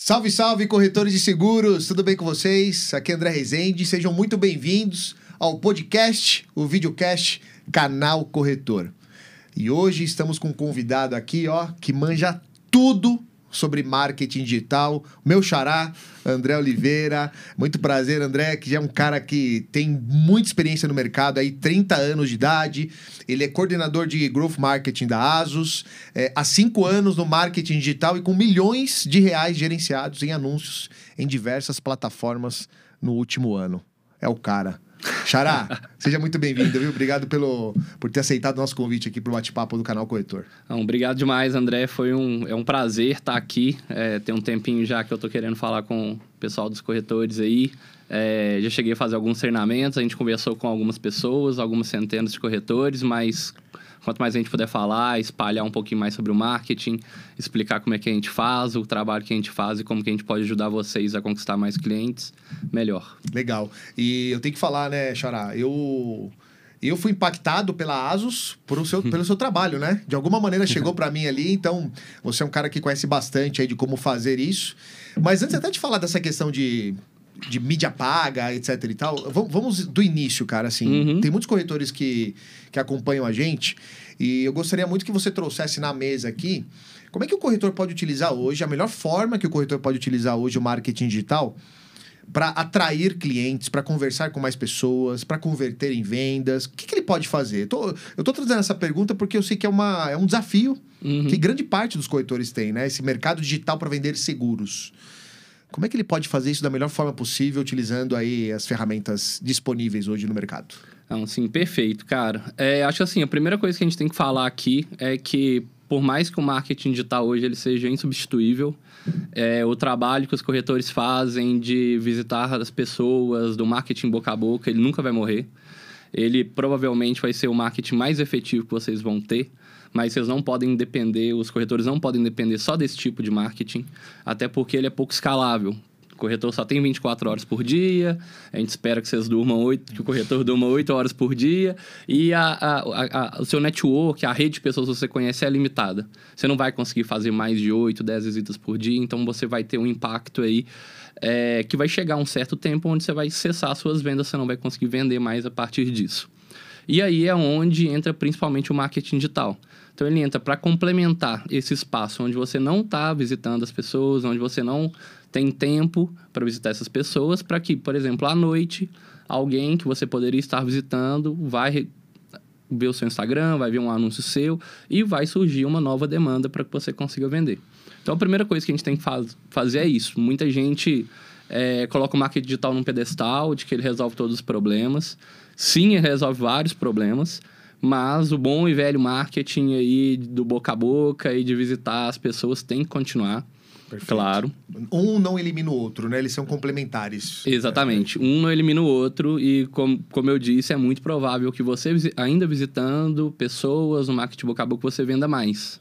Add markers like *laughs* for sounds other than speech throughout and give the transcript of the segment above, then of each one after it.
Salve, salve, corretores de seguros! Tudo bem com vocês? Aqui é André Rezende. Sejam muito bem-vindos ao podcast, o videocast Canal Corretor. E hoje estamos com um convidado aqui, ó, que manja tudo sobre marketing digital. Meu xará, André Oliveira. Muito prazer, André, que já é um cara que tem muita experiência no mercado, aí 30 anos de idade. Ele é coordenador de Growth Marketing da Asus, é, há cinco anos no marketing digital e com milhões de reais gerenciados em anúncios em diversas plataformas no último ano. É o cara. Xará, seja muito bem-vindo, viu? Obrigado pelo, por ter aceitado o nosso convite aqui para o bate-papo do canal Corretor. Não, obrigado demais, André. Foi um, é um prazer estar aqui. É, tem um tempinho já que eu estou querendo falar com o pessoal dos corretores aí. É, já cheguei a fazer alguns treinamentos, a gente conversou com algumas pessoas, algumas centenas de corretores, mas Quanto mais a gente puder falar, espalhar um pouquinho mais sobre o marketing, explicar como é que a gente faz, o trabalho que a gente faz e como que a gente pode ajudar vocês a conquistar mais clientes, melhor. Legal. E eu tenho que falar, né, Xará? Eu eu fui impactado pela Asus por seu, *laughs* pelo seu trabalho, né? De alguma maneira chegou para mim ali, então você é um cara que conhece bastante aí de como fazer isso. Mas antes até de falar dessa questão de, de mídia paga, etc e tal, vamos do início, cara, assim. Uhum. Tem muitos corretores que, que acompanham a gente e eu gostaria muito que você trouxesse na mesa aqui como é que o corretor pode utilizar hoje, a melhor forma que o corretor pode utilizar hoje o marketing digital para atrair clientes, para conversar com mais pessoas, para converter em vendas? O que, que ele pode fazer? Tô, eu estou trazendo essa pergunta porque eu sei que é, uma, é um desafio uhum. que grande parte dos corretores tem, né? Esse mercado digital para vender seguros. Como é que ele pode fazer isso da melhor forma possível, utilizando aí as ferramentas disponíveis hoje no mercado? Não, sim, perfeito, cara. É, acho assim, a primeira coisa que a gente tem que falar aqui é que por mais que o marketing digital hoje ele seja insubstituível, é, o trabalho que os corretores fazem de visitar as pessoas, do marketing boca a boca, ele nunca vai morrer. Ele provavelmente vai ser o marketing mais efetivo que vocês vão ter, mas vocês não podem depender, os corretores não podem depender só desse tipo de marketing, até porque ele é pouco escalável corretor só tem 24 horas por dia, a gente espera que vocês durmam 8, que o corretor durma 8 horas por dia, e a, a, a, o seu network, a rede de pessoas que você conhece é limitada. Você não vai conseguir fazer mais de 8, 10 visitas por dia, então você vai ter um impacto aí é, que vai chegar um certo tempo onde você vai cessar suas vendas, você não vai conseguir vender mais a partir disso. E aí é onde entra principalmente o marketing digital. Então ele entra para complementar esse espaço onde você não está visitando as pessoas, onde você não tem tempo para visitar essas pessoas, para que, por exemplo, à noite, alguém que você poderia estar visitando vai ver o seu Instagram, vai ver um anúncio seu e vai surgir uma nova demanda para que você consiga vender. Então a primeira coisa que a gente tem que faz, fazer é isso. Muita gente é, coloca o marketing digital num pedestal de que ele resolve todos os problemas. Sim, ele resolve vários problemas mas o bom e velho marketing aí do boca a boca e de visitar as pessoas tem que continuar. Perfeito. Claro. Um não elimina o outro, né? Eles são complementares. Exatamente. Um não elimina o outro e, como, como eu disse, é muito provável que você, ainda visitando pessoas no marketing boca a boca, você venda mais.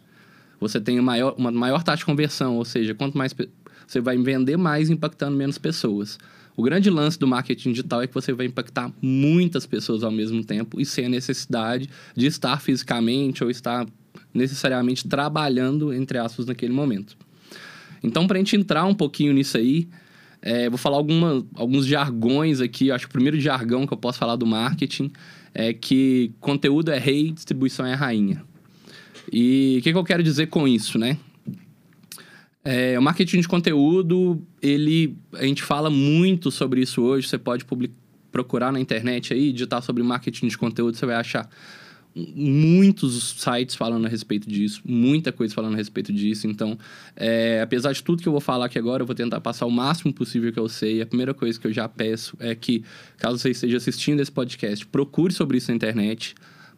Você tem uma maior, uma maior taxa de conversão, ou seja, quanto mais... Você vai vender mais impactando menos pessoas. O grande lance do marketing digital é que você vai impactar muitas pessoas ao mesmo tempo e sem a necessidade de estar fisicamente ou estar necessariamente trabalhando, entre aspas, naquele momento. Então, para a gente entrar um pouquinho nisso aí, é, vou falar alguma, alguns jargões aqui. Eu acho que o primeiro jargão que eu posso falar do marketing é que conteúdo é rei, distribuição é rainha. E o que, que eu quero dizer com isso, né? É, o marketing de conteúdo, ele, a gente fala muito sobre isso hoje. Você pode procurar na internet aí, digitar sobre marketing de conteúdo, você vai achar muitos sites falando a respeito disso, muita coisa falando a respeito disso. Então, é, apesar de tudo que eu vou falar aqui agora, eu vou tentar passar o máximo possível que eu sei. A primeira coisa que eu já peço é que, caso você esteja assistindo esse podcast, procure sobre isso na internet,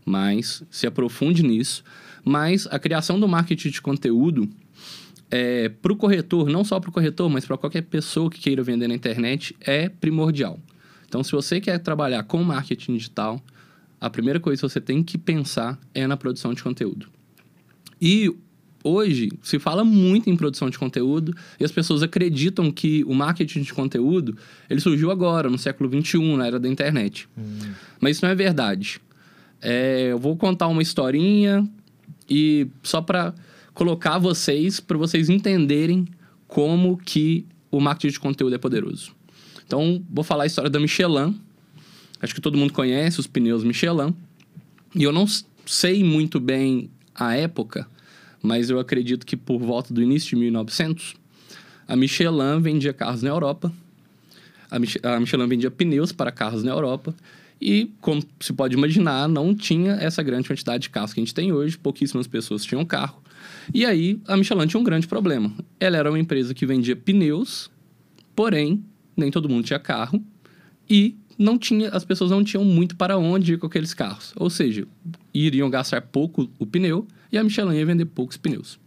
mas se aprofunde nisso. Mas a criação do marketing de conteúdo é, para o corretor, não só para o corretor, mas para qualquer pessoa que queira vender na internet, é primordial. Então, se você quer trabalhar com marketing digital, a primeira coisa que você tem que pensar é na produção de conteúdo. E hoje se fala muito em produção de conteúdo e as pessoas acreditam que o marketing de conteúdo ele surgiu agora, no século XXI, na era da internet. Hum. Mas isso não é verdade. É, eu vou contar uma historinha e só para colocar vocês, para vocês entenderem como que o marketing de conteúdo é poderoso. Então, vou falar a história da Michelin. Acho que todo mundo conhece os pneus Michelin. E eu não sei muito bem a época, mas eu acredito que por volta do início de 1900, a Michelin vendia carros na Europa. A, Mich a Michelin vendia pneus para carros na Europa. E, como se pode imaginar, não tinha essa grande quantidade de carros que a gente tem hoje. Pouquíssimas pessoas tinham carro. E aí, a Michelin tinha um grande problema. Ela era uma empresa que vendia pneus, porém, nem todo mundo tinha carro. E não tinha, as pessoas não tinham muito para onde ir com aqueles carros. Ou seja, iriam gastar pouco o pneu e a Michelin ia vender poucos pneus.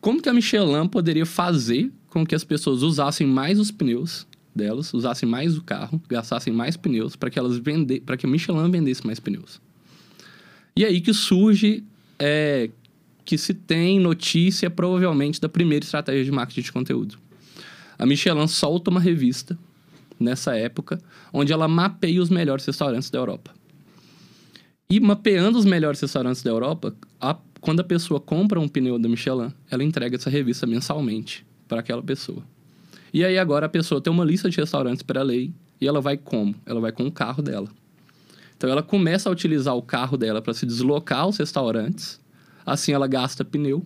Como que a Michelin poderia fazer com que as pessoas usassem mais os pneus delas, usassem mais o carro, gastassem mais pneus para que elas vender, para que a Michelin vendesse mais pneus? E aí que surge é, que se tem notícia provavelmente da primeira estratégia de marketing de conteúdo. A Michelin solta uma revista nessa época onde ela mapeia os melhores restaurantes da Europa. E mapeando os melhores restaurantes da Europa, a, quando a pessoa compra um pneu da Michelin, ela entrega essa revista mensalmente para aquela pessoa. E aí agora a pessoa tem uma lista de restaurantes para ir e ela vai como? Ela vai com o carro dela. Então ela começa a utilizar o carro dela para se deslocar aos restaurantes. Assim ela gasta pneu.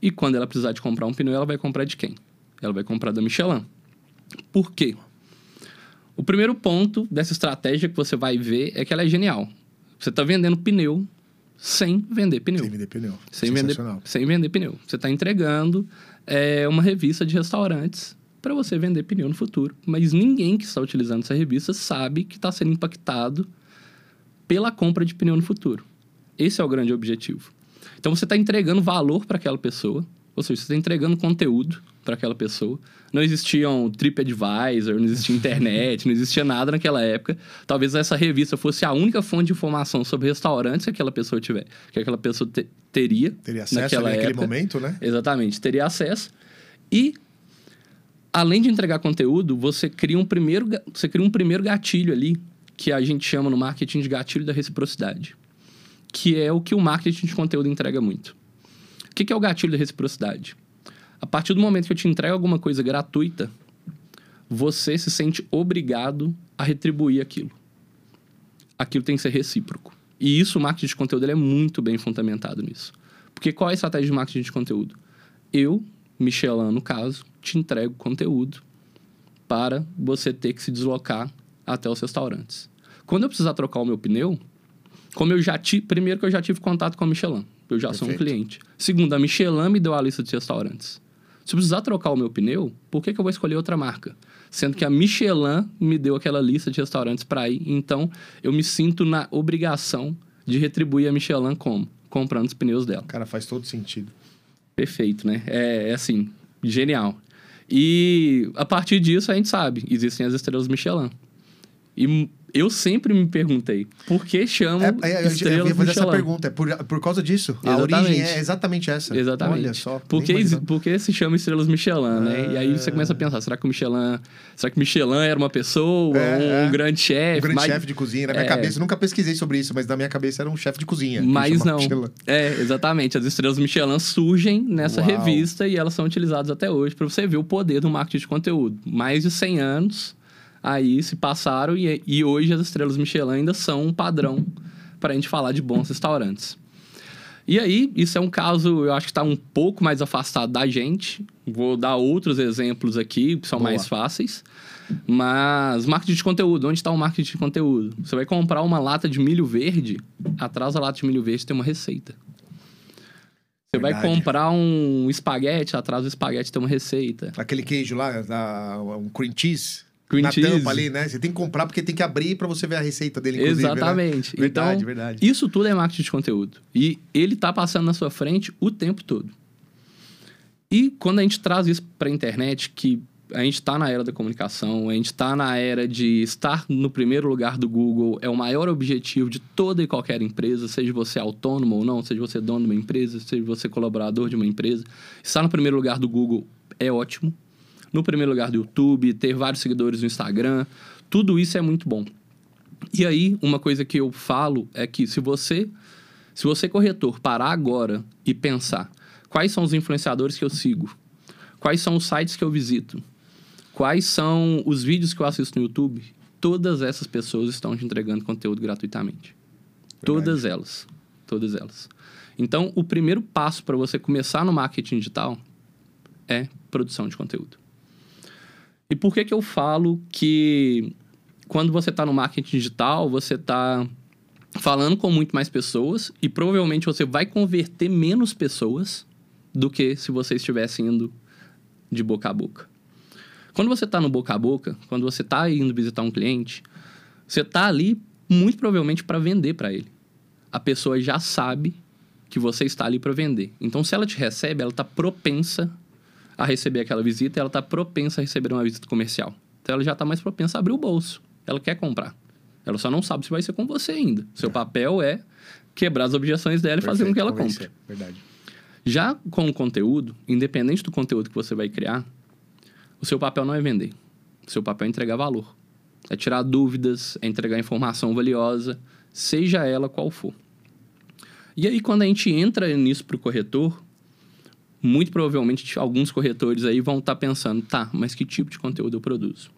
E quando ela precisar de comprar um pneu, ela vai comprar de quem? Ela vai comprar da Michelin. Por quê? O primeiro ponto dessa estratégia que você vai ver é que ela é genial. Você está vendendo pneu sem vender pneu. Sem vender pneu. Sem vender, sem vender pneu. Você está entregando é, uma revista de restaurantes para você vender pneu no futuro. Mas ninguém que está utilizando essa revista sabe que está sendo impactado pela compra de pneu no futuro. Esse é o grande objetivo. Então você está entregando valor para aquela pessoa, ou seja, você está entregando conteúdo para aquela pessoa. Não existiam TripAdvisor, não existia internet, não existia nada naquela época. Talvez essa revista fosse a única fonte de informação sobre restaurantes que aquela pessoa tiver, que aquela pessoa te, teria. Teria acesso naquela naquele época. momento, né? Exatamente, teria acesso. E além de entregar conteúdo, você cria um primeiro, você cria um primeiro gatilho ali, que a gente chama no marketing de gatilho da reciprocidade, que é o que o marketing de conteúdo entrega muito. O que é o gatilho da reciprocidade? A partir do momento que eu te entrego alguma coisa gratuita, você se sente obrigado a retribuir aquilo. Aquilo tem que ser recíproco. E isso, o marketing de conteúdo, é muito bem fundamentado nisso. Porque qual é a estratégia de marketing de conteúdo? Eu, Michelin, no caso, te entrego conteúdo para você ter que se deslocar até os restaurantes. Quando eu precisar trocar o meu pneu, como eu já tive. Primeiro que eu já tive contato com a Michelin. Eu já Perfeito. sou um cliente. Segundo, a Michelin me deu a lista de restaurantes. Se eu precisar trocar o meu pneu, por que, que eu vou escolher outra marca? Sendo que a Michelin me deu aquela lista de restaurantes para ir. Então, eu me sinto na obrigação de retribuir a Michelin como? Comprando os pneus dela. Cara, faz todo sentido. Perfeito, né? É, é assim, genial. E a partir disso a gente sabe, existem as estrelas Michelin. E eu sempre me perguntei, por que chamam é, é, estrelas eu ia fazer essa pergunta, é por, por causa disso. Exatamente. A origem é exatamente essa. Exatamente. Olha só. Por que, por que se chama estrelas Michelin, né? E aí você começa a pensar, será que o Michelin... Será que Michelin era uma pessoa, é, um, um, grande chefe? Um grande mas, chefe de cozinha. Na minha é. cabeça, nunca pesquisei sobre isso, mas na minha cabeça era um chefe de cozinha. Mas não. Michelin. É, exatamente. As estrelas Michelin surgem nessa Uau. revista e elas são utilizadas até hoje para você ver o poder do marketing de conteúdo. Mais de 100 anos aí se passaram e, e hoje as estrelas Michelin ainda são um padrão para a gente falar de bons restaurantes. E aí, isso é um caso, eu acho que está um pouco mais afastado da gente. Vou dar outros exemplos aqui, que são Boa. mais fáceis. Mas marketing de conteúdo, onde está o marketing de conteúdo? Você vai comprar uma lata de milho verde, atrás da lata de milho verde tem uma receita. Você Verdade. vai comprar um espaguete, atrás do espaguete tem uma receita. Aquele queijo lá, um cream cheese. Cream na cheese. tampa ali, né? Você tem que comprar porque tem que abrir para você ver a receita dele, inclusive, né? Exatamente. Né? Verdade, então, verdade. Isso tudo é marketing de conteúdo. E ele tá passando na sua frente o tempo todo. E quando a gente traz isso para a internet, que a gente está na era da comunicação, a gente está na era de estar no primeiro lugar do Google, é o maior objetivo de toda e qualquer empresa, seja você autônomo ou não, seja você dono de uma empresa, seja você colaborador de uma empresa. Estar no primeiro lugar do Google é ótimo no primeiro lugar do YouTube, ter vários seguidores no Instagram. Tudo isso é muito bom. E aí, uma coisa que eu falo é que se você, se você corretor parar agora e pensar quais são os influenciadores que eu sigo, quais são os sites que eu visito, quais são os vídeos que eu assisto no YouTube, todas essas pessoas estão te entregando conteúdo gratuitamente. Verdade. Todas elas. Todas elas. Então, o primeiro passo para você começar no marketing digital é produção de conteúdo. E por que, que eu falo que quando você está no marketing digital, você está falando com muito mais pessoas e provavelmente você vai converter menos pessoas do que se você estivesse indo de boca a boca. Quando você está no boca a boca, quando você está indo visitar um cliente, você está ali muito provavelmente para vender para ele. A pessoa já sabe que você está ali para vender. Então, se ela te recebe, ela está propensa a receber aquela visita, ela está propensa a receber uma visita comercial. Então, ela já está mais propensa a abrir o bolso. Ela quer comprar. Ela só não sabe se vai ser com você ainda. Seu é. papel é quebrar as objeções dela e fazer com que ela compre. Verdade. Já com o conteúdo, independente do conteúdo que você vai criar, o seu papel não é vender. O seu papel é entregar valor. É tirar dúvidas, é entregar informação valiosa, seja ela qual for. E aí, quando a gente entra nisso para o corretor, muito provavelmente alguns corretores aí vão estar tá pensando, tá, mas que tipo de conteúdo eu produzo?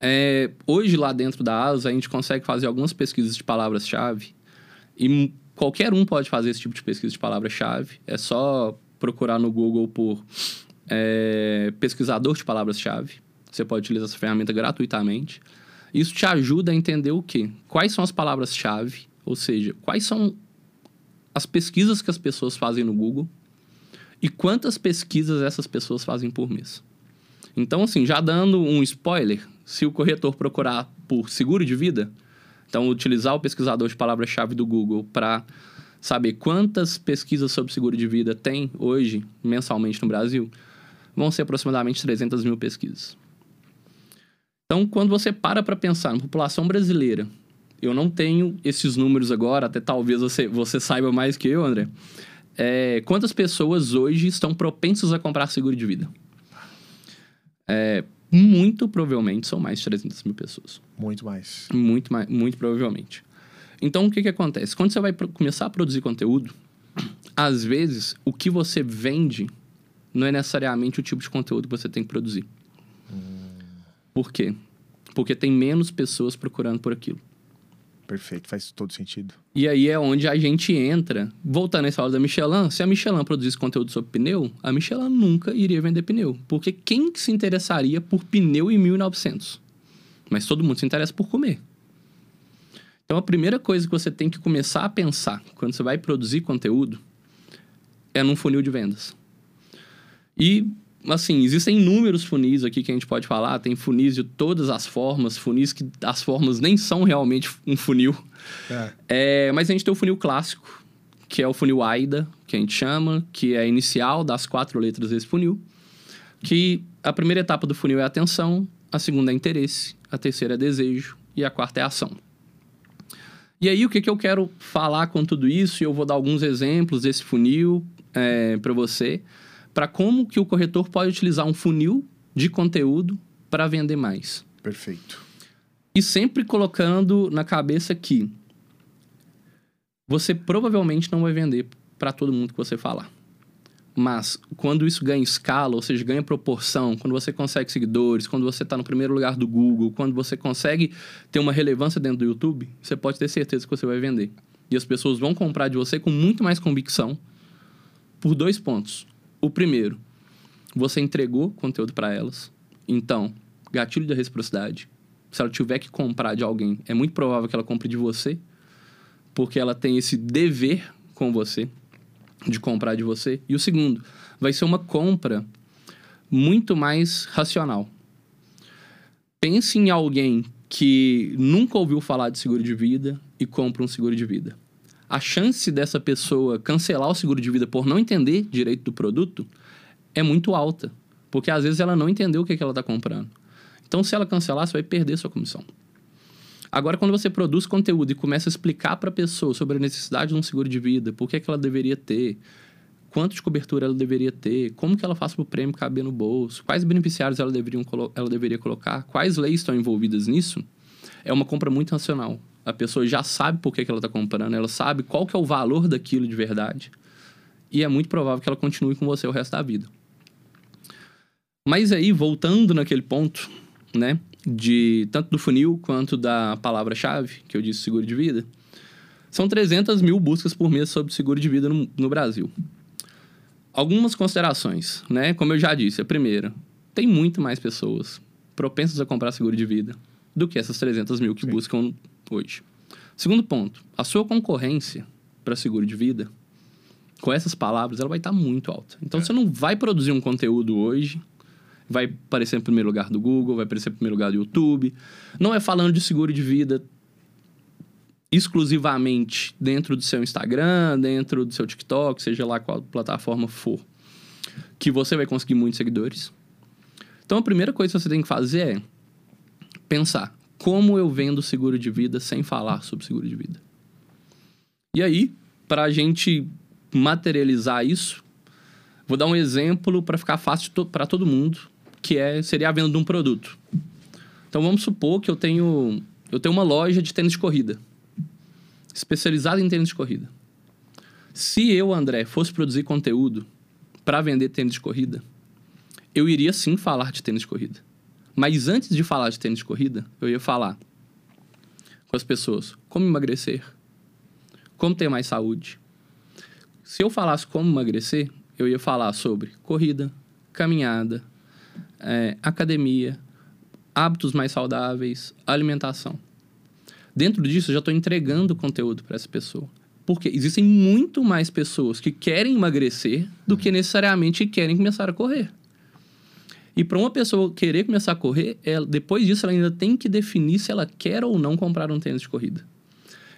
É, hoje, lá dentro da ASA, a gente consegue fazer algumas pesquisas de palavras-chave e qualquer um pode fazer esse tipo de pesquisa de palavra-chave. É só procurar no Google por é, pesquisador de palavras-chave. Você pode utilizar essa ferramenta gratuitamente. Isso te ajuda a entender o quê? Quais são as palavras-chave, ou seja, quais são as pesquisas que as pessoas fazem no Google e quantas pesquisas essas pessoas fazem por mês. Então, assim, já dando um spoiler, se o corretor procurar por seguro de vida, então utilizar o pesquisador de palavra-chave do Google para saber quantas pesquisas sobre seguro de vida tem hoje, mensalmente no Brasil, vão ser aproximadamente 300 mil pesquisas. Então, quando você para para pensar na população brasileira, eu não tenho esses números agora, até talvez você, você saiba mais que eu, André. É, quantas pessoas hoje estão propensas a comprar seguro de vida? É, muito provavelmente são mais de 300 mil pessoas. Muito mais. Muito mais, muito provavelmente. Então, o que, que acontece? Quando você vai começar a produzir conteúdo, às vezes, o que você vende não é necessariamente o tipo de conteúdo que você tem que produzir. Hum. Por quê? Porque tem menos pessoas procurando por aquilo. Perfeito, faz todo sentido. E aí é onde a gente entra. Voltando essa aula da Michelin, se a Michelin produzisse conteúdo sobre pneu, a Michelin nunca iria vender pneu. Porque quem se interessaria por pneu em 1900? Mas todo mundo se interessa por comer. Então a primeira coisa que você tem que começar a pensar quando você vai produzir conteúdo é num funil de vendas. E, assim, existem inúmeros funis aqui que a gente pode falar. Tem funis de todas as formas, funis que as formas nem são realmente um funil. É. É, mas a gente tem o funil clássico, que é o funil AIDA, que a gente chama, que é a inicial das quatro letras desse funil. Que a primeira etapa do funil é atenção, a segunda é interesse, a terceira é desejo e a quarta é ação. E aí, o que, que eu quero falar com tudo isso? E eu vou dar alguns exemplos desse funil é, para você para como que o corretor pode utilizar um funil de conteúdo para vender mais. Perfeito. E sempre colocando na cabeça que você provavelmente não vai vender para todo mundo que você falar. Mas quando isso ganha escala, ou seja, ganha proporção, quando você consegue seguidores, quando você está no primeiro lugar do Google, quando você consegue ter uma relevância dentro do YouTube, você pode ter certeza que você vai vender. E as pessoas vão comprar de você com muito mais convicção por dois pontos. O primeiro, você entregou conteúdo para elas. Então, gatilho da reciprocidade. Se ela tiver que comprar de alguém, é muito provável que ela compre de você, porque ela tem esse dever com você de comprar de você. E o segundo, vai ser uma compra muito mais racional. Pense em alguém que nunca ouviu falar de seguro de vida e compra um seguro de vida a chance dessa pessoa cancelar o seguro de vida por não entender direito do produto é muito alta. Porque às vezes ela não entendeu o que, é que ela está comprando. Então, se ela cancelar, você vai perder sua comissão. Agora, quando você produz conteúdo e começa a explicar para a pessoa sobre a necessidade de um seguro de vida, por que, é que ela deveria ter, quanto de cobertura ela deveria ter, como que ela faz para o prêmio caber no bolso, quais beneficiários ela, deveriam ela deveria colocar, quais leis estão envolvidas nisso, é uma compra muito racional. A pessoa já sabe por que, que ela está comprando, ela sabe qual que é o valor daquilo de verdade. E é muito provável que ela continue com você o resto da vida. Mas aí, voltando naquele ponto, né? De tanto do funil quanto da palavra-chave, que eu disse seguro de vida, são 300 mil buscas por mês sobre seguro de vida no, no Brasil. Algumas considerações, né? Como eu já disse, a primeira, tem muito mais pessoas propensas a comprar seguro de vida do que essas 300 mil que Sim. buscam hoje. Segundo ponto, a sua concorrência para seguro de vida, com essas palavras, ela vai estar tá muito alta. Então, é. você não vai produzir um conteúdo hoje, vai aparecer em primeiro lugar do Google, vai aparecer em primeiro lugar do YouTube. Não é falando de seguro de vida exclusivamente dentro do seu Instagram, dentro do seu TikTok, seja lá qual plataforma for, que você vai conseguir muitos seguidores. Então, a primeira coisa que você tem que fazer é pensar como eu vendo seguro de vida sem falar sobre seguro de vida. E aí, para a gente materializar isso, vou dar um exemplo para ficar fácil para todo mundo, que é seria a venda de um produto. Então vamos supor que eu tenho eu tenho uma loja de tênis de corrida, especializada em tênis de corrida. Se eu, André, fosse produzir conteúdo para vender tênis de corrida, eu iria sim falar de tênis de corrida. Mas antes de falar de tênis de corrida, eu ia falar com as pessoas como emagrecer, como ter mais saúde. Se eu falasse como emagrecer, eu ia falar sobre corrida, caminhada, é, academia, hábitos mais saudáveis, alimentação. Dentro disso, eu já estou entregando conteúdo para essa pessoa. Porque existem muito mais pessoas que querem emagrecer do que necessariamente querem começar a correr. E para uma pessoa querer começar a correr, ela, depois disso ela ainda tem que definir se ela quer ou não comprar um tênis de corrida.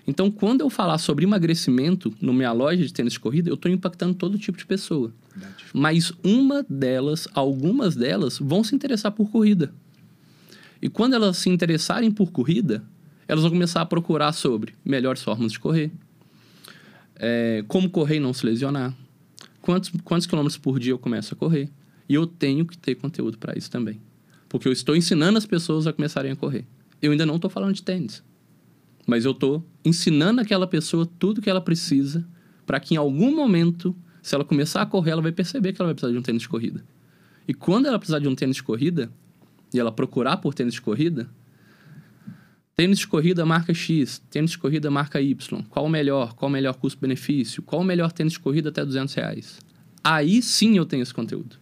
Então, quando eu falar sobre emagrecimento no minha loja de tênis de corrida, eu estou impactando todo tipo de pessoa. Verdade. Mas uma delas, algumas delas, vão se interessar por corrida. E quando elas se interessarem por corrida, elas vão começar a procurar sobre melhores formas de correr, é, como correr e não se lesionar, quantos, quantos quilômetros por dia eu começo a correr, e eu tenho que ter conteúdo para isso também. Porque eu estou ensinando as pessoas a começarem a correr. Eu ainda não estou falando de tênis. Mas eu estou ensinando aquela pessoa tudo que ela precisa para que em algum momento, se ela começar a correr, ela vai perceber que ela vai precisar de um tênis de corrida. E quando ela precisar de um tênis de corrida, e ela procurar por tênis de corrida, tênis de corrida marca X, tênis de corrida marca Y, qual o melhor, qual o melhor custo-benefício, qual o melhor tênis de corrida até 200 reais. Aí sim eu tenho esse conteúdo.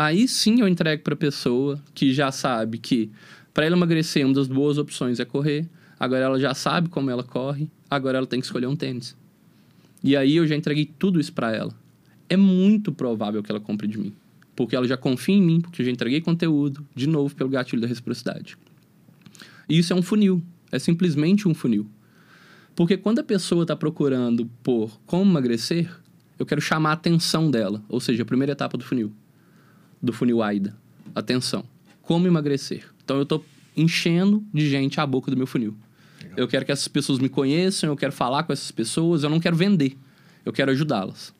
Aí sim eu entrego para a pessoa que já sabe que para ela emagrecer, uma das boas opções é correr. Agora ela já sabe como ela corre, agora ela tem que escolher um tênis. E aí eu já entreguei tudo isso para ela. É muito provável que ela compre de mim, porque ela já confia em mim, porque eu já entreguei conteúdo, de novo pelo gatilho da reciprocidade. E isso é um funil, é simplesmente um funil. Porque quando a pessoa está procurando por como emagrecer, eu quero chamar a atenção dela, ou seja, a primeira etapa do funil do funil AIDA. Atenção. Como emagrecer? Então eu estou enchendo de gente a boca do meu funil. Legal. Eu quero que essas pessoas me conheçam, eu quero falar com essas pessoas, eu não quero vender. Eu quero ajudá-las.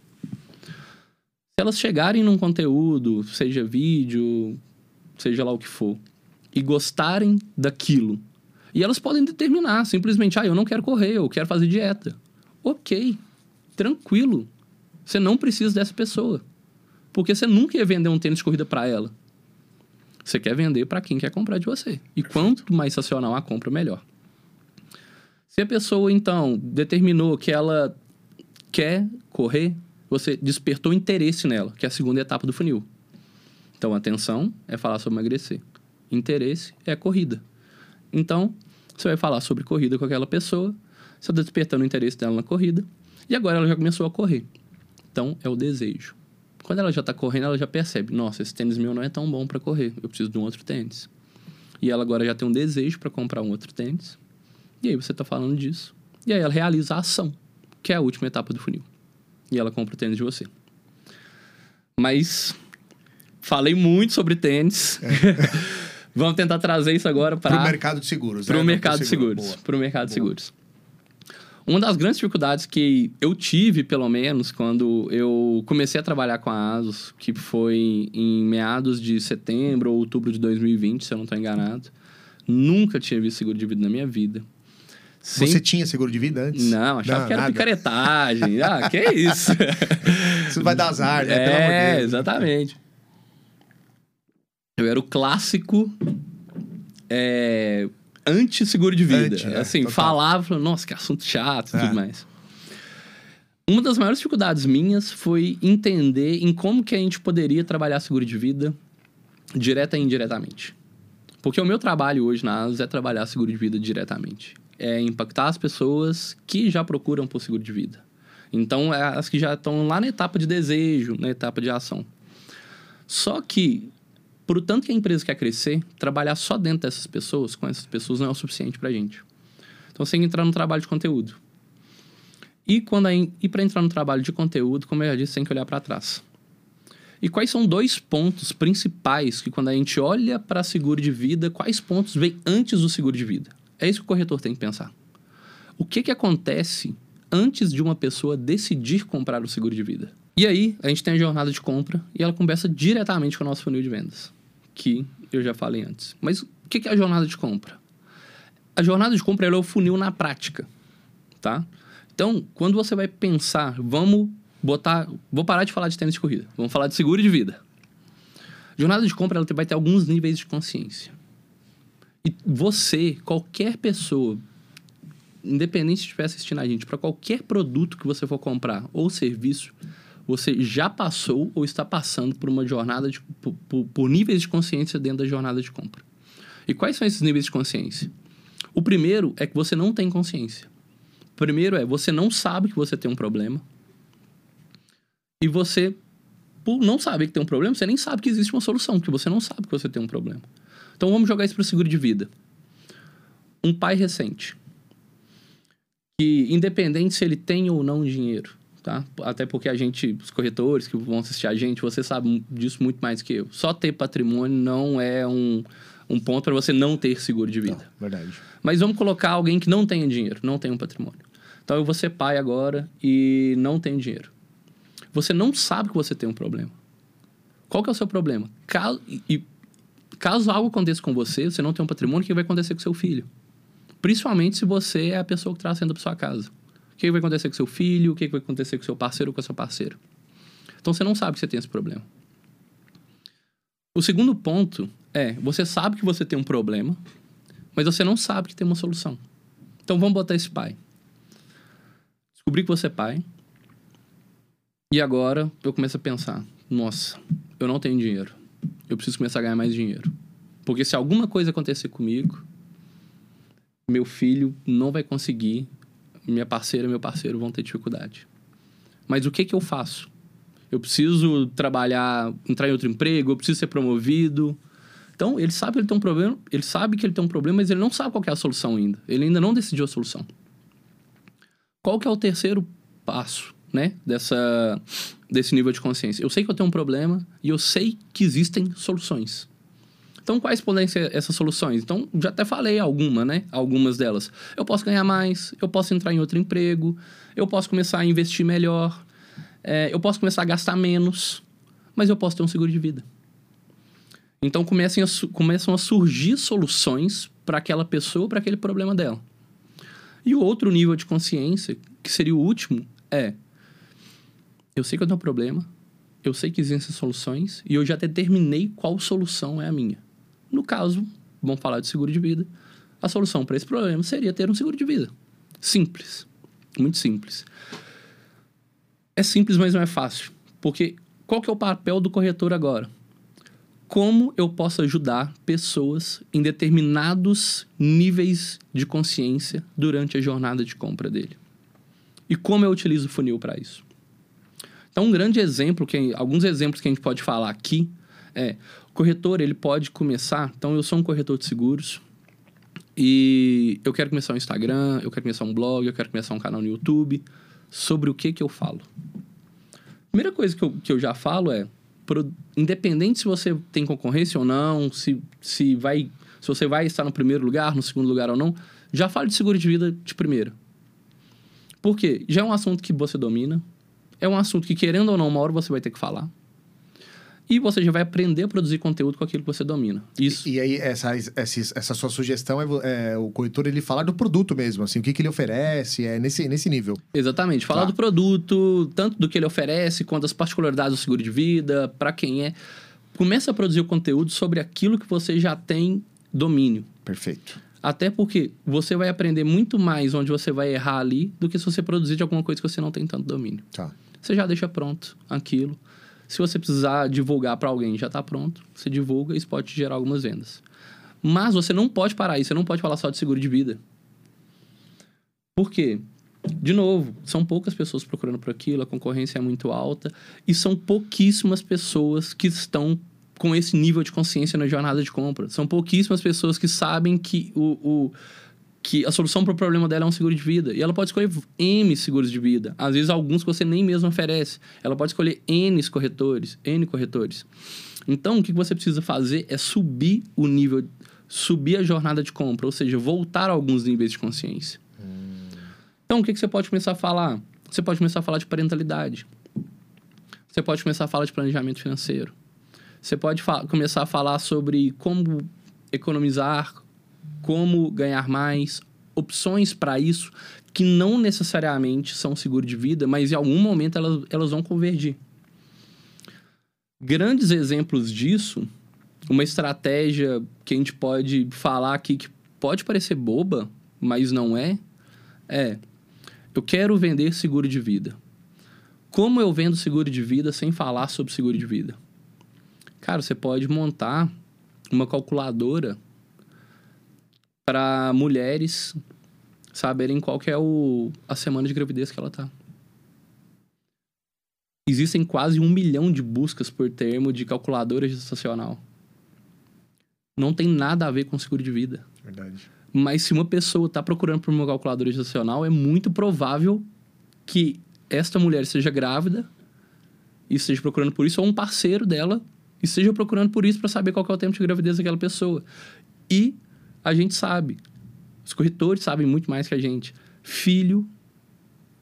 Se elas chegarem num conteúdo, seja vídeo, seja lá o que for, e gostarem daquilo, e elas podem determinar simplesmente, ah, eu não quero correr, eu quero fazer dieta. Ok, tranquilo. Você não precisa dessa pessoa. Porque você nunca ia vender um tênis de corrida para ela. Você quer vender para quem quer comprar de você. E quanto mais racional a compra, melhor. Se a pessoa, então, determinou que ela quer correr, você despertou interesse nela, que é a segunda etapa do funil. Então, atenção é falar sobre emagrecer. Interesse é corrida. Então, você vai falar sobre corrida com aquela pessoa, você está despertando o interesse dela na corrida, e agora ela já começou a correr. Então, é o desejo. Quando ela já está correndo, ela já percebe: nossa, esse tênis meu não é tão bom para correr, eu preciso de um outro tênis. E ela agora já tem um desejo para comprar um outro tênis. E aí você está falando disso. E aí ela realiza a ação, que é a última etapa do funil. E ela compra o tênis de você. Mas falei muito sobre tênis. É. *laughs* Vamos tentar trazer isso agora para o mercado de seguros. Para o né? mercado de seguros. Para o mercado de seguros. Uma das grandes dificuldades que eu tive, pelo menos, quando eu comecei a trabalhar com a ASUS, que foi em meados de setembro ou outubro de 2020, se eu não estou enganado, nunca tinha visto seguro de vida na minha vida. Você tinha seguro de vida antes? Não, achava não, que era nada. picaretagem. ah, *laughs* que isso? Isso vai dar azar, né? É, exatamente. era o clássico é, anti-seguro de vida. Anti, é, assim, total. falava, nossa, que assunto chato e É. tudo mais. Uma das maiores dificuldades minhas foi entender em como que a gente poderia trabalhar seguro de vida direta e indiretamente. Porque o meu trabalho hoje na ASUS é trabalhar seguro de vida diretamente. É impactar as pessoas que já procuram por seguro de vida. Então, é as que já estão lá na etapa de desejo, na etapa de ação. Só que, por tanto que a empresa quer crescer, trabalhar só dentro dessas pessoas, com essas pessoas, não é o suficiente pra gente. Então, você tem que entrar no trabalho de conteúdo. E, quando a, e para entrar no trabalho de conteúdo, como eu já disse, tem que olhar para trás. E quais são dois pontos principais que, quando a gente olha para seguro de vida, quais pontos vêm antes do seguro de vida? É isso que o corretor tem que pensar. O que, que acontece antes de uma pessoa decidir comprar o seguro de vida? E aí, a gente tem a jornada de compra e ela conversa diretamente com o nosso funil de vendas, que eu já falei antes. Mas o que, é a jornada de compra? A jornada de compra ela é o funil na prática, tá? Então, quando você vai pensar, vamos botar. Vou parar de falar de tênis de corrida, vamos falar de seguro de vida. Jornada de compra ela vai ter alguns níveis de consciência. E você, qualquer pessoa, independente se estiver assistindo a gente, para qualquer produto que você for comprar ou serviço, você já passou ou está passando por uma jornada de, por, por, níveis de consciência dentro da jornada de compra. E quais são esses níveis de consciência? O primeiro é que você não tem consciência. O primeiro é você não sabe que você tem um problema. E você, por não saber que tem um problema, você nem sabe que existe uma solução, porque você não sabe que você tem um problema. Então vamos jogar isso para o seguro de vida. Um pai recente, que independente se ele tem ou não dinheiro, tá? Até porque a gente, os corretores que vão assistir a gente, você sabe disso muito mais que eu. Só ter patrimônio não é um, um ponto para você não ter seguro de vida. Não, verdade. Mas vamos colocar alguém que não tenha dinheiro, não tem um patrimônio. Então eu vou ser pai agora e não tenho dinheiro. Você não sabe que você tem um problema. Qual que é o seu problema? Caso, e, caso algo aconteça com você, você não tem um patrimônio, o que vai acontecer com seu filho? Principalmente se você é a pessoa que traz renda para sua casa. O que vai acontecer com seu filho? O que vai acontecer com seu parceiro ou com a sua parceira? Então você não sabe que você tem esse problema. O segundo ponto é, você sabe que você tem um problema, mas você não sabe que tem uma solução. Então vamos botar esse pai. Descobri que você é pai. E agora eu começo a pensar: nossa, eu não tenho dinheiro. Eu preciso começar a ganhar mais dinheiro. Porque se alguma coisa acontecer comigo, meu filho não vai conseguir, minha parceira meu parceiro vão ter dificuldade. Mas o que que eu faço? Eu preciso trabalhar, entrar em outro emprego, eu preciso ser promovido. Então, ele sabe que ele tem um problema, ele sabe que ele tem um problema, mas ele não sabe qual é a solução ainda. Ele ainda não decidiu a solução. Qual que é o terceiro passo, né, dessa desse nível de consciência? Eu sei que eu tenho um problema e eu sei que existem soluções. Então, quais podem ser essas soluções? Então, já até falei alguma, né? Algumas delas. Eu posso ganhar mais, eu posso entrar em outro emprego, eu posso começar a investir melhor, é, eu posso começar a gastar menos, mas eu posso ter um seguro de vida. Então, comecem a começam a surgir soluções para aquela pessoa, para aquele problema dela. E o outro nível de consciência, que seria o último, é: eu sei que eu tenho um problema, eu sei que existem soluções e eu já determinei qual solução é a minha. No caso, vamos falar de seguro de vida, a solução para esse problema seria ter um seguro de vida. Simples. Muito simples. É simples, mas não é fácil. Porque qual que é o papel do corretor agora? Como eu posso ajudar pessoas em determinados níveis de consciência durante a jornada de compra dele? E como eu utilizo o funil para isso? Então, um grande exemplo, que alguns exemplos que a gente pode falar aqui é o corretor ele pode começar. Então, eu sou um corretor de seguros e eu quero começar um Instagram, eu quero começar um blog, eu quero começar um canal no YouTube. Sobre o que que eu falo? Primeira coisa que eu, que eu já falo é, pro- independente se você tem concorrência ou não, se, se, vai, se você vai estar no primeiro lugar, no segundo lugar ou não, já fale de seguro de vida de primeira. Por quê? Já é um assunto que você domina, é um assunto que, querendo ou não, uma hora você vai ter que falar. E você já vai aprender a produzir conteúdo com aquilo que você domina. Isso. E aí, essa, essa, essa sua sugestão é, é o corretor ele falar do produto mesmo, assim, o que, que ele oferece, é nesse, nesse nível. Exatamente. Falar Tá. do produto, tanto do que ele oferece, quanto das particularidades do seguro de vida, para quem é. Começa a produzir o conteúdo sobre aquilo que você já tem domínio. Perfeito. Até porque você vai aprender muito mais onde você vai errar ali do que se você produzir de alguma coisa que você não tem tanto domínio. Tá. Você já deixa pronto aquilo. Se você precisar divulgar para alguém, já está pronto. Você divulga e isso pode gerar algumas vendas. Mas você não pode parar aí, você não pode falar só de seguro de vida. Por quê? De novo, são poucas pessoas procurando por aquilo, a concorrência é muito alta e são pouquíssimas pessoas que estão com esse nível de consciência na jornada de compra. São pouquíssimas pessoas que sabem que o, o que a solução para o problema dela é um seguro de vida. E ela pode escolher M seguros de vida. Às vezes, alguns que você nem mesmo oferece. Ela pode escolher N corretores, N corretores. Então, o que você precisa fazer é subir o nível, subir a jornada de compra, ou seja, voltar a alguns níveis de consciência. Hum. Então, o que você pode começar a falar? Você pode começar a falar de parentalidade. Você pode começar a falar de planejamento financeiro. Você pode começar a falar sobre como economizar, como ganhar mais, opções para isso que não necessariamente são seguro de vida, mas em algum momento elas, elas vão convergir. Grandes exemplos disso, uma estratégia que a gente pode falar aqui que pode parecer boba, mas não é, é eu quero vender seguro de vida. Como eu vendo seguro de vida sem falar sobre seguro de vida? Cara, você pode montar uma calculadora para mulheres saberem qual é o, a semana de gravidez que ela tá. Existem quase um milhão de buscas por termo de calculadora gestacional. Não tem nada a ver com seguro de vida. Verdade. Mas se uma pessoa está procurando por uma calculadora gestacional, é muito provável que esta mulher seja grávida e esteja procurando por isso, ou um parceiro dela e esteja procurando por isso para saber qual é o tempo de gravidez daquela pessoa. E a gente sabe. Os corretores sabem muito mais que a gente. Filho,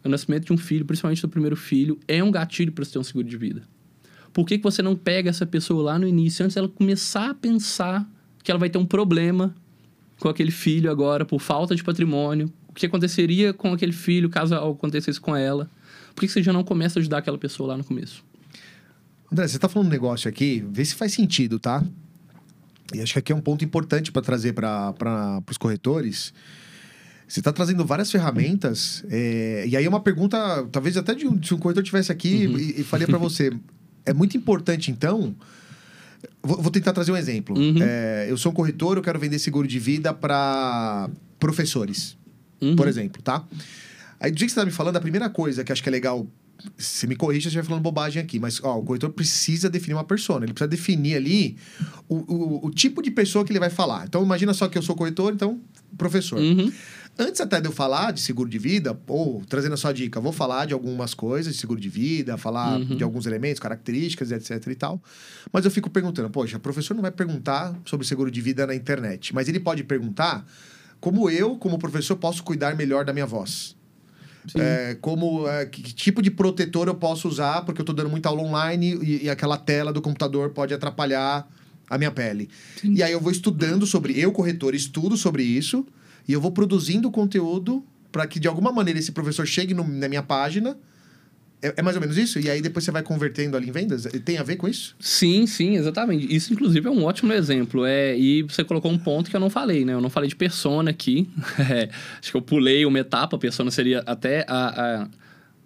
o nascimento de um filho, principalmente do primeiro filho, é um gatilho para você ter um seguro de vida. Por que, que você não pega essa pessoa lá no início, antes dela começar a pensar que ela vai ter um problema com aquele filho agora por falta de patrimônio? O que aconteceria com aquele filho caso acontecesse com ela? Por que, que você já não começa a ajudar aquela pessoa lá no começo? André, você está falando um negócio aqui, vê se faz sentido, tá? E acho que aqui é um ponto importante para trazer para os corretores. Você está trazendo várias ferramentas, é, e aí é uma pergunta, talvez até de um, se um corretor tivesse aqui uhum. e, e faria para você. É muito importante, então. Vou, vou tentar trazer um exemplo. Uhum. É, eu sou um corretor, eu quero vender seguro de vida para professores, uhum. por exemplo, tá? Aí, do jeito que você está me falando, a primeira coisa que acho que é legal você me corrija se estiver falando bobagem aqui, mas ó, o corretor precisa definir uma persona. Ele precisa definir ali o, o, o, tipo de pessoa que ele vai falar. Então, imagina só que eu sou corretor, então, professor. Uhum. Antes até de eu falar de seguro de vida, ou trazendo a sua dica, vou falar de algumas coisas de seguro de vida, falar uhum. de alguns elementos, características, etc e tal. Mas eu fico perguntando, poxa, o professor não vai perguntar sobre seguro de vida na internet, mas ele pode perguntar como eu, como professor, posso cuidar melhor da minha voz. É, como é, que, que, tipo de protetor eu posso usar, porque eu estou dando muita aula online e, e, aquela tela do computador pode atrapalhar a minha pele. Sim. E aí eu vou estudando sobre, eu, corretor, estudo sobre isso e eu vou produzindo conteúdo para que de alguma maneira esse professor chegue no, na minha página é, é, mais ou menos isso? E aí depois você vai convertendo ali em vendas? Tem a ver com isso? Sim, sim, exatamente. Isso, inclusive, é um ótimo exemplo. É, e você colocou um ponto que eu não falei, né? Eu não falei de persona aqui. *laughs* É, acho que eu pulei uma etapa. Persona seria até a, a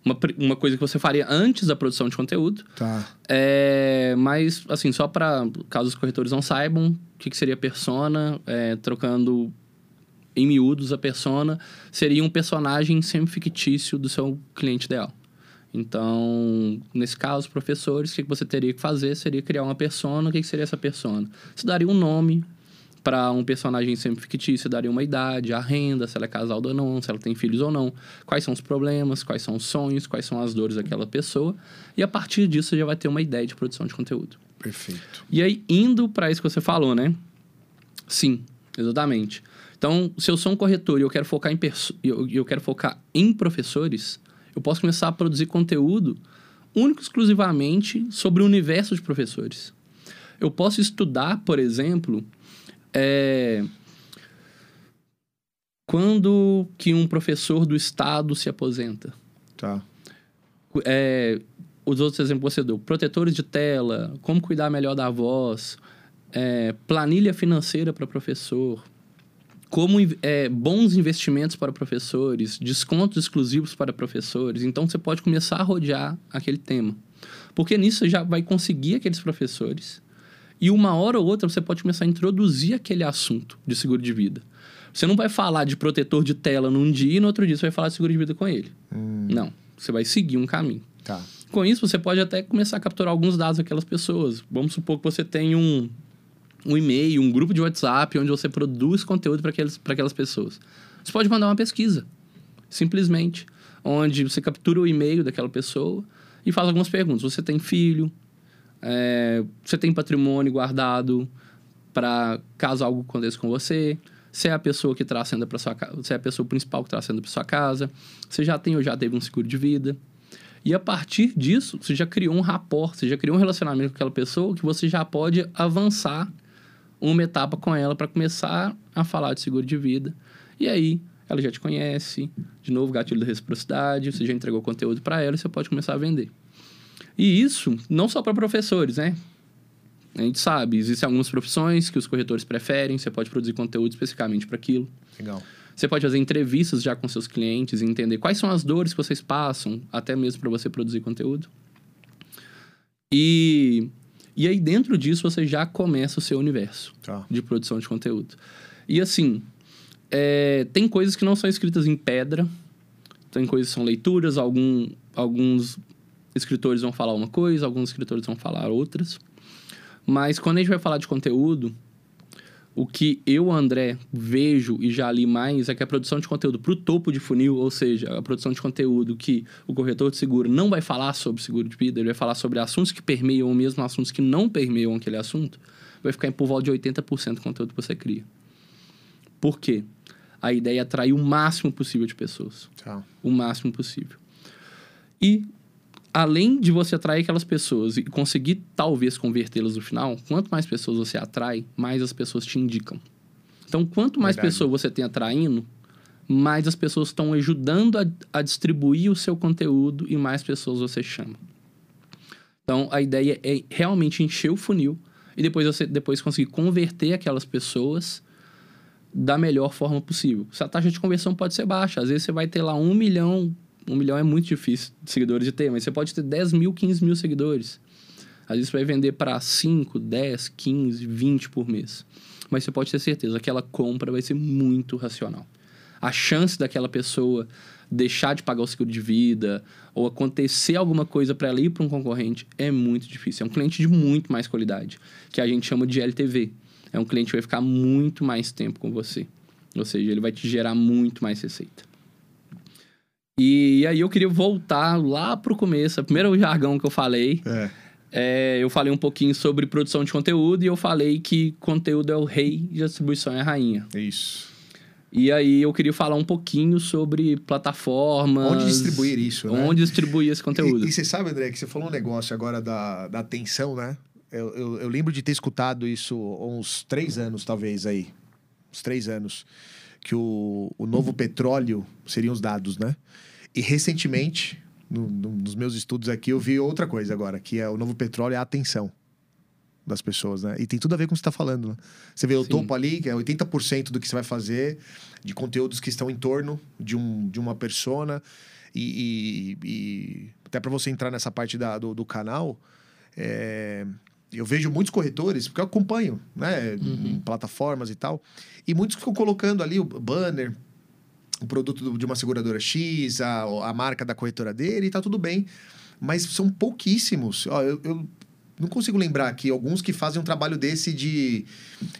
uma, uma coisa que você faria antes da produção de conteúdo. Tá. É, mas, assim, só para caso os corretores não saibam, o que, que seria persona, é, trocando em miúdos a persona, seria um personagem semi-fictício do seu cliente ideal. Então, nesse caso, professores, o que você teria que fazer seria criar uma persona. O que seria essa persona? Você daria um nome para um personagem sempre fictício, daria uma idade, a renda, se ela é casada ou não, se ela tem filhos ou não, quais são os problemas, quais são os sonhos, quais são as dores daquela pessoa. E a partir disso, você já vai ter uma ideia de produção de conteúdo. Perfeito. E aí, indo para isso que você falou, né? Sim, exatamente. Então, se eu sou um corretor e eu quero focar em, eu, eu quero focar em professores, eu posso começar a produzir conteúdo único exclusivamente sobre o universo de professores. Eu posso estudar, por exemplo, é, quando que um professor do estado se aposenta. Tá. É, os outros exemplos que você deu, protetores de tela, como cuidar melhor da voz, é, planilha financeira para professor, como é, bons investimentos para professores, descontos exclusivos para professores. Então você pode começar a rodear aquele tema. Porque nisso você já vai conseguir aqueles professores. E uma hora ou outra você pode começar a introduzir aquele assunto de seguro de vida. Você não vai falar de protetor de tela num dia e no outro dia você vai falar de seguro de vida com ele. Hum. Não. Você vai seguir um caminho. Tá. Com isso, você pode até começar a capturar alguns dados daquelas pessoas. Vamos supor que você tem um, um e-mail, um grupo de WhatsApp onde você produz conteúdo para aquelas pessoas. Você pode mandar uma pesquisa, simplesmente, onde você captura o e-mail daquela pessoa e faz algumas perguntas. Você tem filho? É, você tem patrimônio guardado para caso algo aconteça com você? Você é a pessoa que traz renda para sua casa? Você é a pessoa principal que traz renda para sua casa? Você já tem ou já teve um seguro de vida? E a partir disso, você já criou um rapport, você já criou um relacionamento com aquela pessoa que você já pode avançar uma etapa com ela para começar a falar de seguro de vida. E aí, ela já te conhece, de novo, gatilho da reciprocidade, você já entregou conteúdo para ela e você pode começar a vender. E isso não só para professores, né? A gente sabe, existem algumas profissões que os corretores preferem, você pode produzir conteúdo especificamente para aquilo. Legal. Você pode fazer entrevistas já com seus clientes e entender quais são as dores que vocês passam, até mesmo para você produzir conteúdo. E e aí, dentro disso, você já começa o seu universo tá. de produção de conteúdo. E assim, é, tem coisas que não são escritas em pedra, tem coisas que são leituras, algum, alguns escritores vão falar uma coisa, alguns escritores vão falar outras. Mas quando a gente vai falar de conteúdo, o que eu, André, vejo e já li mais é que a produção de conteúdo para o topo de funil, ou seja, a produção de conteúdo que o corretor de seguro não vai falar sobre seguro de vida, ele vai falar sobre assuntos que permeiam ou mesmo assuntos que não permeiam aquele assunto, vai ficar em por volta de 80% do conteúdo que você cria. Por quê? A ideia é atrair o máximo possível de pessoas. Tá. O máximo possível. E além de você atrair aquelas pessoas e conseguir talvez convertê-las no final, quanto mais pessoas você atrai, mais as pessoas te indicam. Então, quanto mais Verdade. pessoas você tem atraindo, mais as pessoas estão ajudando a, a, distribuir o seu conteúdo e mais pessoas você chama. Então, a ideia é realmente encher o funil e depois você depois conseguir converter aquelas pessoas da melhor forma possível. Se a taxa de conversão pode ser baixa, às vezes você vai ter lá um milhão um milhão é muito difícil de seguidores de ter, mas você pode ter 10 mil, 15 mil seguidores. Às vezes você vai vender para 5, 10, 15, 20 por mês. Mas você pode ter certeza, aquela compra vai ser muito racional. A chance daquela pessoa deixar de pagar o seguro de vida ou acontecer alguma coisa para ela ir para um concorrente é muito difícil. É um cliente de muito mais qualidade, que a gente chama de LTV. É um cliente que vai ficar muito mais tempo com você. Ou seja, ele vai te gerar muito mais receita. E aí eu queria voltar lá pro começo, o primeiro jargão que eu falei. É. É, eu falei um pouquinho sobre produção de conteúdo e eu falei que conteúdo é o rei e distribuição é a rainha. Isso. E aí eu queria falar um pouquinho sobre plataformas. Onde distribuir isso, né? Onde distribuir esse conteúdo. E, e, você sabe, André, que você falou um negócio agora da, da atenção, né? Eu, eu, eu, lembro de ter escutado isso uns três anos, talvez, aí. Uns três anos. Que o, o novo petróleo seriam os dados, né? E recentemente, no, no, nos meus estudos aqui, eu vi outra coisa agora, que é o novo petróleo é a atenção das pessoas, né? E tem tudo a ver com o que você está falando, né? Você vê o Sim. topo ali, que é 80% do que você vai fazer, de conteúdos que estão em torno de, um, de uma persona. E, e, e até para você entrar nessa parte da, do, do canal, é, eu vejo muitos corretores, porque eu acompanho, né? Uhum. Plataformas e tal. E muitos ficam colocando ali o banner o produto de uma seguradora X, a, a marca da corretora dele, e tá tudo bem. Mas são pouquíssimos. Ó, eu, eu não consigo lembrar aqui alguns que fazem um trabalho desse de,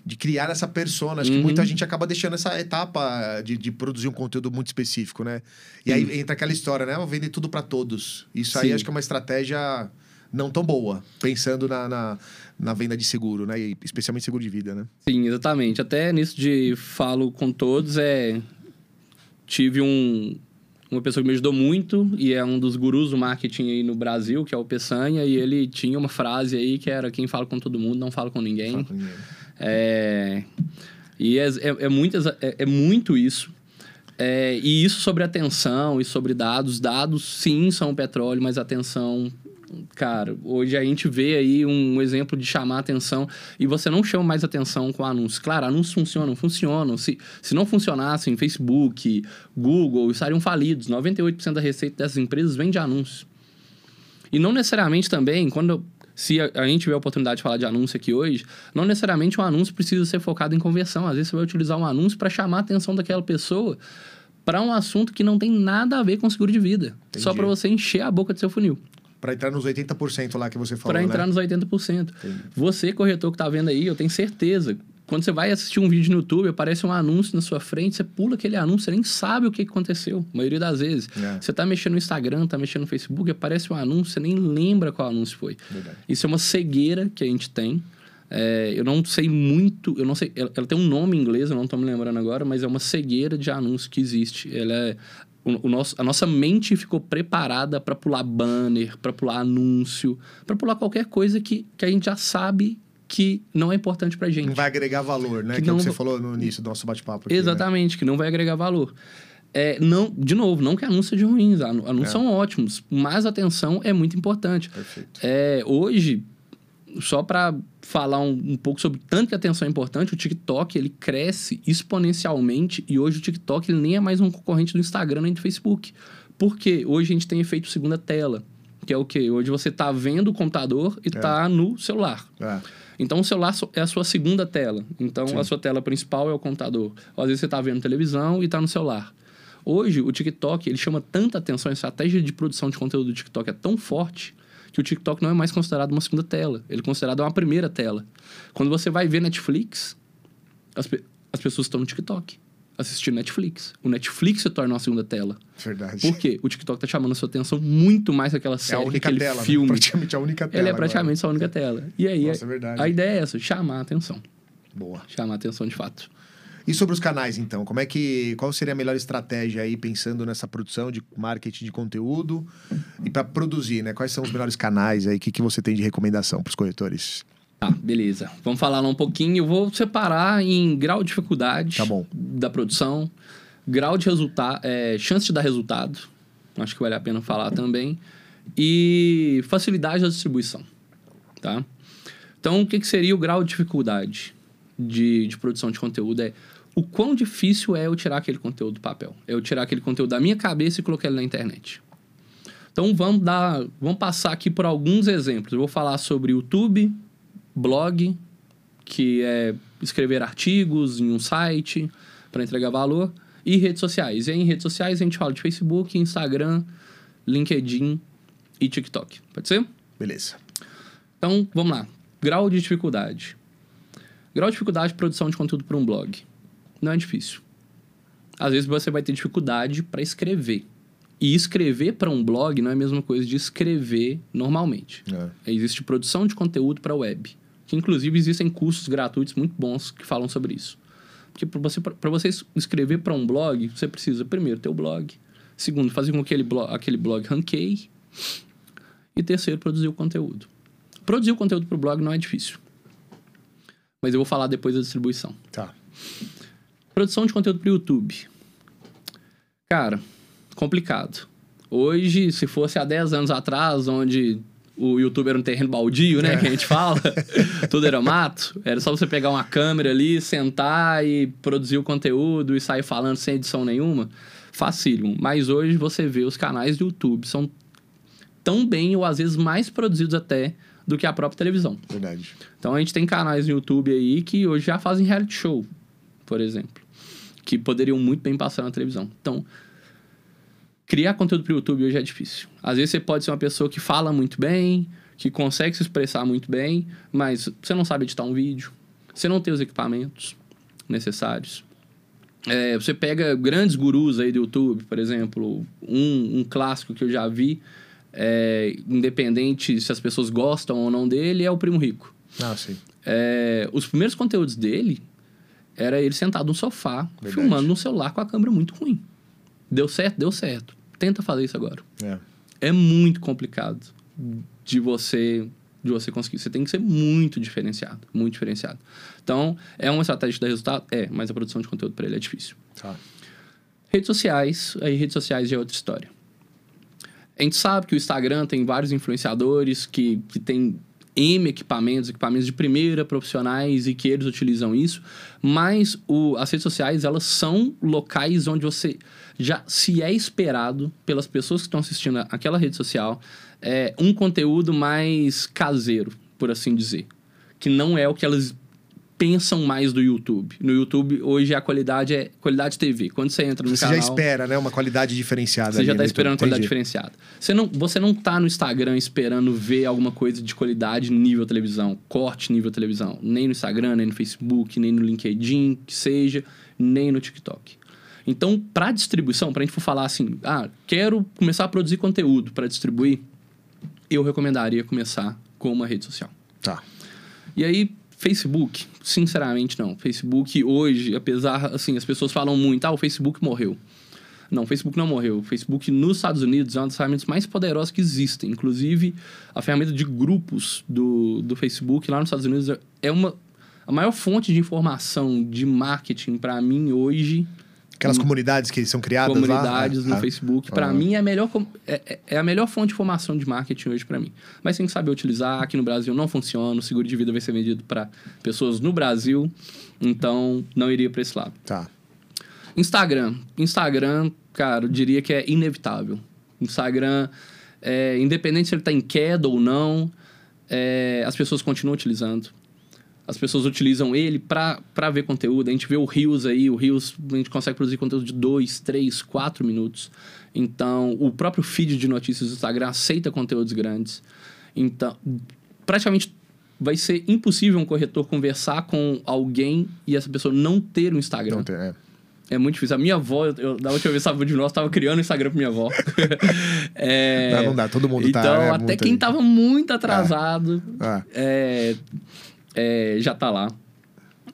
de criar essa persona. Acho uhum. que muita gente acaba deixando essa etapa de, de produzir um conteúdo muito específico, né? E aí entra aquela história, né? Vender tudo para todos. Isso Sim. aí acho que é uma estratégia não tão boa, pensando na, na, na, venda de seguro, né? E especialmente seguro de vida, né? Sim, exatamente. Até nisso de falo com todos, é tive um, uma pessoa que me ajudou muito e é um dos gurus do marketing aí no Brasil, que é o Peçanha, e ele tinha uma frase aí que era quem fala com todo mundo não fala com ninguém. Fala com ninguém. É, e é, é, é, muito, é, é muito isso. É, e isso sobre atenção e sobre dados. Dados, sim, são petróleo, mas atenção Cara, hoje a gente vê aí um exemplo de chamar atenção e você não chama mais atenção com anúncios. Claro, anúncios funcionam, funcionam. Se, se não funcionassem, Facebook, Google estariam falidos. 98% da receita dessas empresas vem de anúncios. E não necessariamente também, quando se a, a, gente tiver a oportunidade de falar de anúncio aqui hoje, não necessariamente um anúncio precisa ser focado em conversão. Às vezes você vai utilizar um anúncio para chamar a atenção daquela pessoa para um assunto que não tem nada a ver com seguro de vida. Entendi. Só para você encher a boca do seu funil. Para entrar nos 80% lá que você falou, Para entrar né? nos 80%. Entendi. Você, corretor que está vendo aí, eu tenho certeza. Quando você vai assistir um vídeo no YouTube, aparece um anúncio na sua frente, você pula aquele anúncio, você nem sabe o que aconteceu, a maioria das vezes. É. Você está mexendo no Instagram, está mexendo no Facebook, aparece um anúncio, você nem lembra qual anúncio foi. Verdade. Isso é uma cegueira que a gente tem. É, eu não sei muito, eu não sei, ela, ela, tem um nome em inglês, eu não estou me lembrando agora, mas é uma cegueira de anúncio que existe. Ela é o, o nosso, a nossa mente ficou preparada para pular banner, para pular anúncio, para pular qualquer coisa que, que a gente já sabe que não é importante para gente. Não vai agregar valor, né? Que, que não... é o que você falou no início do nosso bate-papo. Né? Exatamente, né? que não vai agregar valor. É, não, de novo, não que anúncios sejam ruins, anúncios é. são ótimos, mas a atenção é muito importante. Perfeito. É, hoje, só para falar um, um, pouco sobre tanto que a atenção é importante, o TikTok ele cresce exponencialmente e hoje o TikTok ele nem é mais um concorrente do Instagram nem do Facebook. Porque hoje a gente tem efeito segunda tela, que é o quê? Hoje você está vendo o computador e está é. no celular. É. Então o celular é a sua segunda tela. Então Sim. a sua tela principal é o computador. Ou às vezes você está vendo televisão e está no celular. Hoje o TikTok ele chama tanta atenção, a estratégia de produção de conteúdo do TikTok é tão forte que o TikTok não é mais considerado uma segunda tela, ele é considerado uma primeira tela. Quando você vai ver Netflix, as, pe as pessoas estão no TikTok assistindo Netflix. O Netflix se torna uma segunda tela. Verdade. Por quê? O TikTok tá chamando a sua atenção muito mais aquela série, é a aquele tela, né? filme. Né? Praticamente a única tela. Ele é praticamente agora. a única tela. E aí, Nossa, é a ideia é essa, chamar a atenção. Boa. Chamar a atenção de fato. E sobre os canais, então, como é que qual seria a melhor estratégia aí pensando nessa produção de marketing de conteúdo e para produzir, né? Quais são os melhores canais aí? O que, que você tem de recomendação para os corretores? Tá, beleza. Vamos falar lá um pouquinho. Eu vou separar em grau de dificuldade tá da produção, grau de resultado, é, chance de dar resultado. Acho que vale a pena falar também. E facilidade da distribuição, tá? Então, o que, que seria o grau de dificuldade de, de produção de conteúdo? É o quão difícil é eu tirar aquele conteúdo do papel. É eu tirar aquele conteúdo da minha cabeça e colocar ele na internet. Então vamos dar, vamos passar aqui por alguns exemplos. Eu vou falar sobre YouTube, blog, que é escrever artigos em um site para entregar valor, e redes sociais. E aí, em redes sociais a gente fala de Facebook, Instagram, LinkedIn e TikTok. Pode ser? Beleza. Então, vamos lá. Grau de dificuldade. Grau de dificuldade de produção de conteúdo para um blog não é difícil. Às vezes você vai ter dificuldade para escrever. E escrever para um blog não é a mesma coisa de escrever normalmente. É. Existe produção de conteúdo para web. Que inclusive existem cursos gratuitos muito bons que falam sobre isso. Porque para você, você escrever para um blog, você precisa primeiro ter o blog. Segundo, fazer com que aquele blog, aquele blog ranqueie. E terceiro, produzir o conteúdo. Produzir o conteúdo para o blog não é difícil. Mas eu vou falar depois da distribuição. Tá. Produção de conteúdo para o YouTube. Cara, complicado. Hoje, se fosse há 10 anos atrás, onde o YouTube era um terreno baldio, né? É. Que a gente fala. *laughs* Tudo era mato. Era só você pegar uma câmera ali, sentar e produzir o conteúdo e sair falando sem edição nenhuma. Facílimo. Mas hoje você vê os canais do YouTube são tão bem ou às vezes mais produzidos até do que a própria televisão. Verdade. Então a gente tem canais no YouTube aí que hoje já fazem reality show por exemplo, que poderiam muito bem passar na televisão. Então, criar conteúdo para o YouTube hoje é difícil. Às vezes você pode ser uma pessoa que fala muito bem, que consegue se expressar muito bem, mas você não sabe editar um vídeo, você não tem os equipamentos necessários. É, você pega grandes gurus aí do YouTube, por exemplo, um, um clássico que eu já vi, é, independente se as pessoas gostam ou não dele, é o Primo Rico. Ah, sim. É, os primeiros conteúdos dele era ele sentado no sofá, Verdade. filmando no celular com a câmera muito ruim. Deu certo? Deu certo. Tenta fazer isso agora. É, é muito complicado de você de você conseguir. Você tem que ser muito diferenciado, muito diferenciado. Então, é uma estratégia de dar resultado? É, mas a produção de conteúdo para ele é difícil. Tá. Redes sociais, aí redes sociais é outra história. A gente sabe que o Instagram tem vários influenciadores que, que tem M equipamentos, equipamentos de primeira, profissionais e que eles utilizam isso, mas o, as redes sociais, elas são locais onde você já se é esperado pelas pessoas que estão assistindo aquela rede social é, um conteúdo mais caseiro, por assim dizer. Que não é o que elas pensam mais do YouTube. No YouTube, hoje, a qualidade é qualidade TV. Quando você entra no Você canal... já espera, né? Uma qualidade diferenciada. Você já no tá YouTube. esperando qualidade Entendi. diferenciada. Você não, você não tá no Instagram esperando ver alguma coisa de qualidade nível televisão, corte nível televisão. Nem no Instagram, nem no Facebook, nem no LinkedIn, que seja, nem no TikTok. Então, para distribuição, para a gente for falar assim, ah, quero começar a produzir conteúdo para distribuir, eu recomendaria começar com uma rede social. Tá. E aí, Facebook, sinceramente não. Facebook hoje, apesar, assim, as pessoas falam muito, ah, o Facebook morreu. Não, o Facebook não morreu. O Facebook nos Estados Unidos é uma das ferramentas mais poderosas que existem. Inclusive, a ferramenta de grupos do, do Facebook lá nos Estados Unidos é uma a maior fonte de informação de marketing para mim hoje Aquelas comunidades que são criadas lá. comunidades no Ah, Facebook. Para Ah. mim, é a, melhor, é, é- é a melhor fonte de informação de marketing hoje para mim. Mas tem que saber utilizar. Aqui no Brasil não funciona. O seguro de vida vai ser vendido para pessoas no Brasil. Então, não iria para esse lado. Tá. Instagram. Instagram, cara, eu diria que é inevitável. Instagram, é, independente se ele está em queda ou não, é, as pessoas continuam utilizando. As pessoas utilizam ele para ver conteúdo. A gente vê o Reels aí, o Reels, a gente consegue produzir conteúdo de 2, 3, 4 minutos. Então, o próprio feed de notícias do Instagram aceita conteúdos grandes. Então, praticamente vai ser impossível um corretor conversar com alguém e essa pessoa não ter um Instagram. Não tem, é. É muito difícil. A minha avó, eu, da última vez que estava de nós, estava criando um Instagram pra minha avó. *laughs* É, Não, não dá, todo mundo tá, então, né, até quem aí. tava muito atrasado Ah, é, é, já tá lá.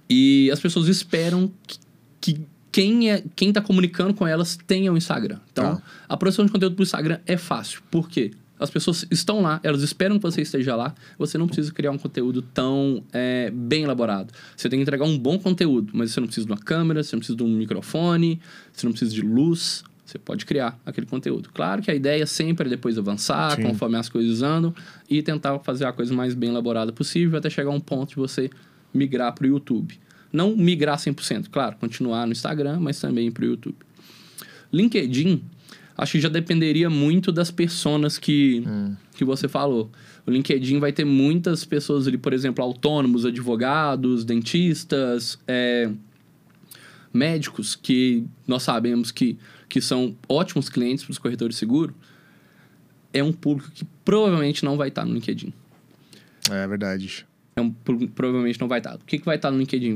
E as pessoas esperam que, que quem, é, quem tá comunicando com elas tenha um Instagram. Então, Tá. a produção de conteúdo pro Instagram é fácil. Por quê? As pessoas estão lá, elas esperam que você esteja lá. Você não precisa criar um conteúdo tão é, bem elaborado. Você tem que entregar um bom conteúdo, mas você não precisa de uma câmera, você não precisa de um microfone, você não precisa de luz. Você pode criar aquele conteúdo. Claro que a ideia sempre é depois avançar, Sim. conforme as coisas andam, e tentar fazer a coisa mais bem elaborada possível até chegar a um ponto de você migrar para o YouTube. Não migrar 100%, claro, continuar no Instagram, mas também para o YouTube. LinkedIn, acho que já dependeria muito das personas que, que você falou. O LinkedIn vai ter muitas pessoas ali, por exemplo, autônomos, advogados, dentistas, é, médicos, que nós sabemos que, que são ótimos clientes para os corretores de seguro. É um público que provavelmente não vai estar no LinkedIn. é verdade. É um público que provavelmente não vai estar. O que, que vai estar no LinkedIn?